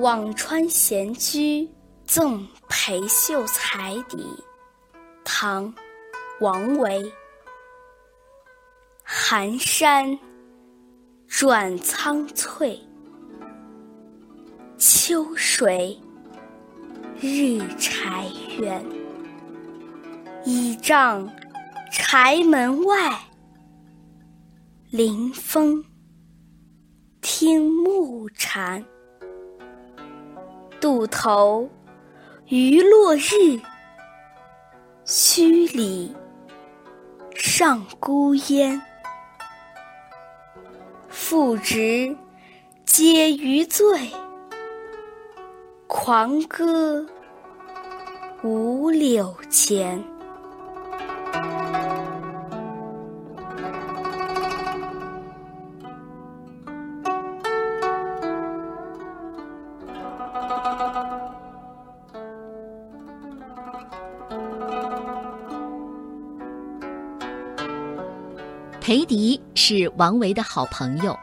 辋川闲居赠裴秀才邸，唐·王维。寒山转苍翠，秋水日柴园。倚杖柴门外，临风听暮蝉。渡头余落日，墟里上孤烟。复值皆余醉，狂歌五柳前。裴迪是王维的好朋友，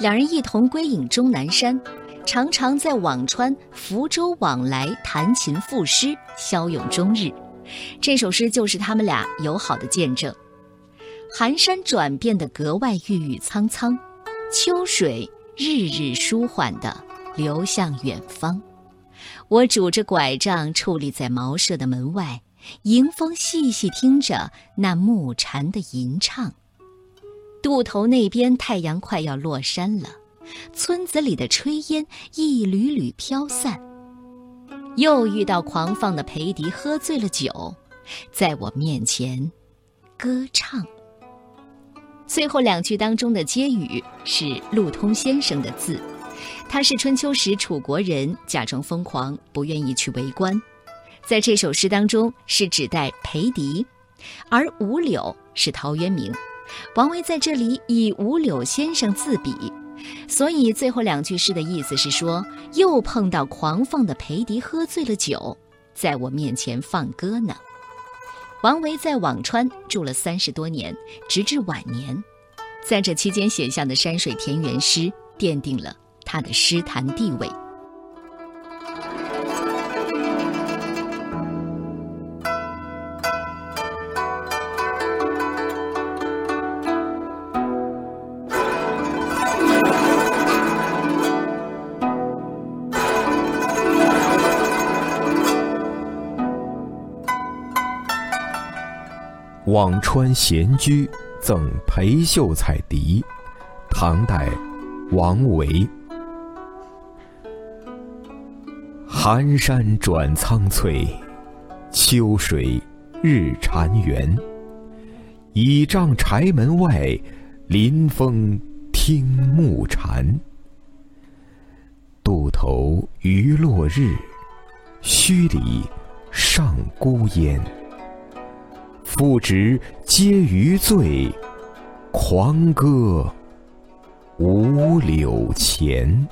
两人一同归隐终南山，常常在辋川、福州往来弹琴赋诗，骁勇终日。这首诗就是他们俩友好的见证。寒山转变得格外郁郁苍苍，秋水日日舒缓地流向远方。我拄着拐杖矗立在茅舍的门外，迎风细细听着那木蝉的吟唱。渡头那边，太阳快要落山了，村子里的炊烟一缕缕飘散。又遇到狂放的裴迪，喝醉了酒，在我面前歌唱。最后两句当中的接语是陆通先生的字，他是春秋时楚国人，假装疯狂，不愿意去为官。在这首诗当中，是指代裴迪，而五柳是陶渊明。王维在这里以五柳先生自比，所以最后两句诗的意思是说，又碰到狂放的裴迪喝醉了酒，在我面前放歌呢。王维在辋川住了三十多年，直至晚年，在这期间写下的山水田园诗，奠定了他的诗坛地位。辋川闲居赠裴秀才邸，唐代，王维。寒山转苍翠，秋水日潺湲。倚杖柴门外，临风听暮蝉。渡头余落日，墟里上孤烟。不值皆余醉，狂歌五柳前。